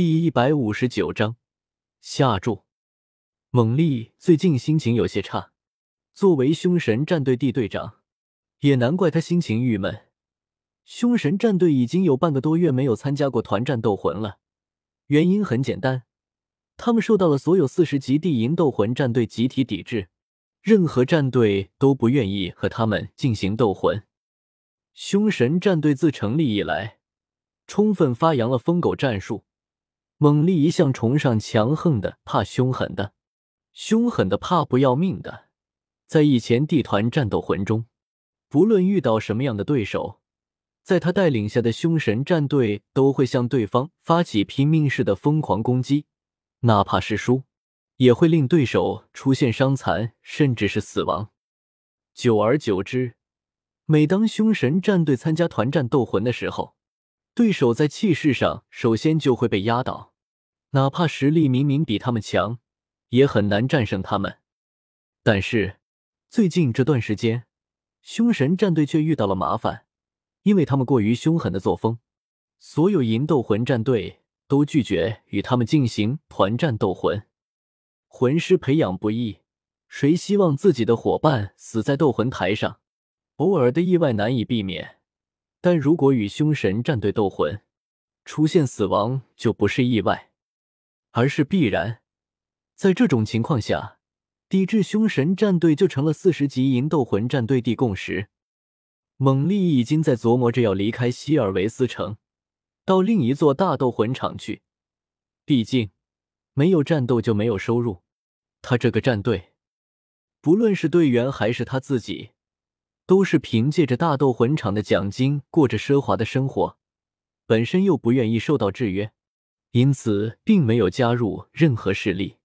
第一百五十九章下注。猛力最近心情有些差，作为凶神战队地队长，也难怪他心情郁闷。凶神战队已经有半个多月没有参加过团战斗魂了，原因很简单，他们受到了所有四十级地营斗魂战队集体抵制，任何战队都不愿意和他们进行斗魂。凶神战队自成立以来，充分发扬了疯狗战术。猛力一向崇尚强横的，怕凶狠的，凶狠的怕不要命的。在以前地团战斗魂中，不论遇到什么样的对手，在他带领下的凶神战队都会向对方发起拼命式的疯狂攻击，哪怕是输，也会令对手出现伤残甚至是死亡。久而久之，每当凶神战队参加团战斗魂的时候，对手在气势上首先就会被压倒。哪怕实力明明比他们强，也很难战胜他们。但是最近这段时间，凶神战队却遇到了麻烦，因为他们过于凶狠的作风，所有银斗魂战队都拒绝与他们进行团战斗魂。魂师培养不易，谁希望自己的伙伴死在斗魂台上？偶尔的意外难以避免，但如果与凶神战队斗魂，出现死亡就不是意外。而是必然，在这种情况下，抵制凶神战队就成了四十级银斗魂战队的共识。猛力已经在琢磨着要离开希尔维斯城，到另一座大斗魂场去。毕竟，没有战斗就没有收入。他这个战队，不论是队员还是他自己，都是凭借着大斗魂场的奖金过着奢华的生活，本身又不愿意受到制约。因此，并没有加入任何势力。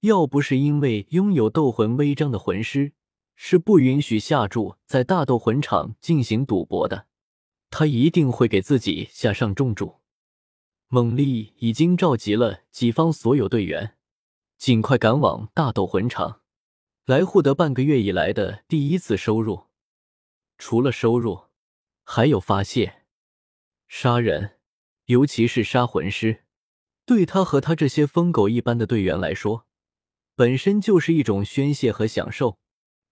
要不是因为拥有斗魂徽章的魂师是不允许下注在大斗魂场进行赌博的，他一定会给自己下上重注。猛力已经召集了己方所有队员，尽快赶往大斗魂场，来获得半个月以来的第一次收入。除了收入，还有发泄、杀人。尤其是杀魂师，对他和他这些疯狗一般的队员来说，本身就是一种宣泄和享受。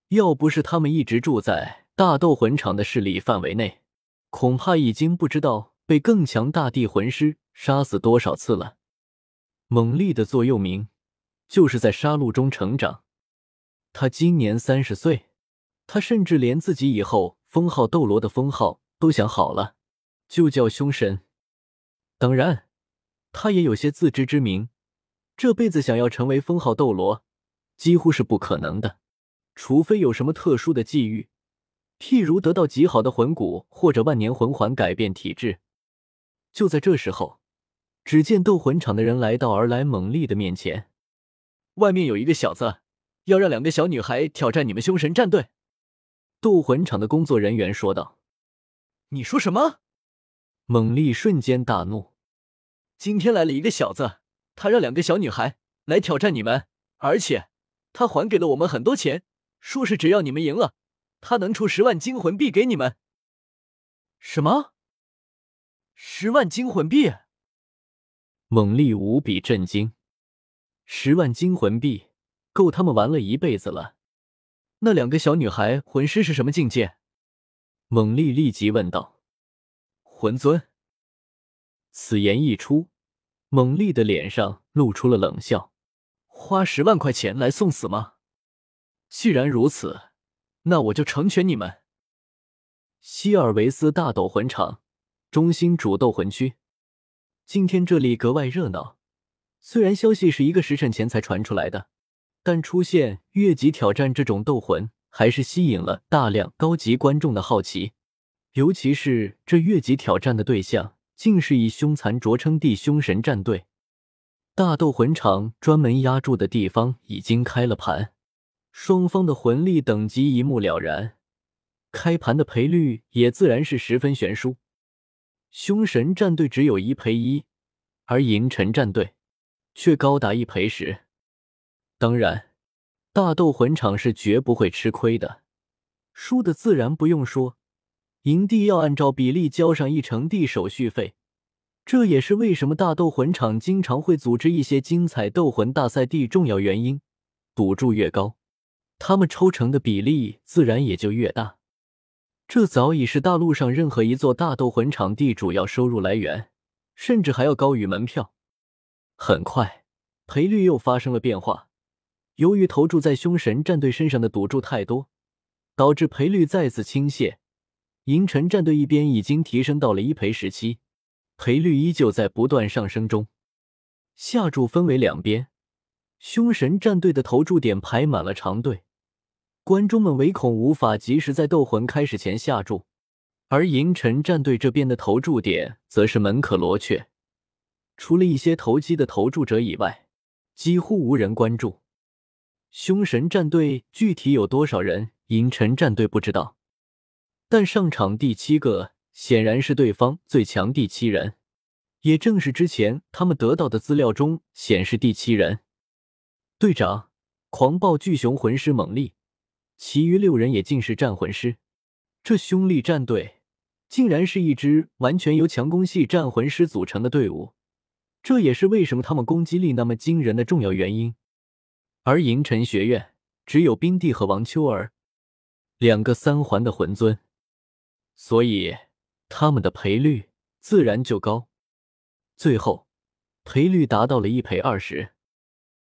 要不是他们一直住在大斗魂场的势力范围内，恐怕已经不知道被更强大地魂师杀死多少次了。猛力的座右铭就是在杀戮中成长。他今年三十岁，他甚至连自己以后封号斗罗的封号都想好了，就叫凶神。当然，他也有些自知之明，这辈子想要成为封号斗罗，几乎是不可能的，除非有什么特殊的际遇，譬如得到极好的魂骨或者万年魂环改变体质。就在这时候，只见斗魂场的人来到而来猛力的面前，外面有一个小子要让两个小女孩挑战你们凶神战队。斗魂场的工作人员说道：“你说什么？”猛力瞬间大怒。今天来了一个小子，他让两个小女孩来挑战你们，而且他还给了我们很多钱，说是只要你们赢了，他能出十万金魂币给你们。什么？十万金魂币？猛力无比震惊，十万金魂币够他们玩了一辈子了。那两个小女孩魂师是什么境界？猛力立即问道。魂尊。此言一出。猛力的脸上露出了冷笑：“花十万块钱来送死吗？既然如此，那我就成全你们。”希尔维斯大斗魂场中心主斗魂区，今天这里格外热闹。虽然消息是一个时辰前才传出来的，但出现越级挑战这种斗魂，还是吸引了大量高级观众的好奇。尤其是这越级挑战的对象。竟是以凶残着称的凶神战队，大斗魂场专门压注的地方已经开了盘，双方的魂力等级一目了然，开盘的赔率也自然是十分悬殊。凶神战队只有一赔一，而银尘战队却高达一赔十。当然，大斗魂场是绝不会吃亏的，输的自然不用说。营地要按照比例交上一成地手续费，这也是为什么大斗魂场经常会组织一些精彩斗魂大赛地重要原因。赌注越高，他们抽成的比例自然也就越大。这早已是大陆上任何一座大斗魂场地主要收入来源，甚至还要高于门票。很快，赔率又发生了变化。由于投注在凶神战队身上的赌注太多，导致赔率再次倾泻。银尘战队一边已经提升到了一赔十七，赔率依旧在不断上升中。下注分为两边，凶神战队的投注点排满了长队，观众们唯恐无法及时在斗魂开始前下注；而银尘战队这边的投注点则是门可罗雀，除了一些投机的投注者以外，几乎无人关注。凶神战队具体有多少人，银尘战队不知道。但上场第七个显然是对方最强第七人，也正是之前他们得到的资料中显示第七人。队长，狂暴巨熊魂师猛力，其余六人也尽是战魂师。这凶厉战队竟然是一支完全由强攻系战魂师组成的队伍，这也是为什么他们攻击力那么惊人的重要原因。而银尘学院只有冰帝和王秋儿两个三环的魂尊。所以他们的赔率自然就高，最后赔率达到了一赔二十。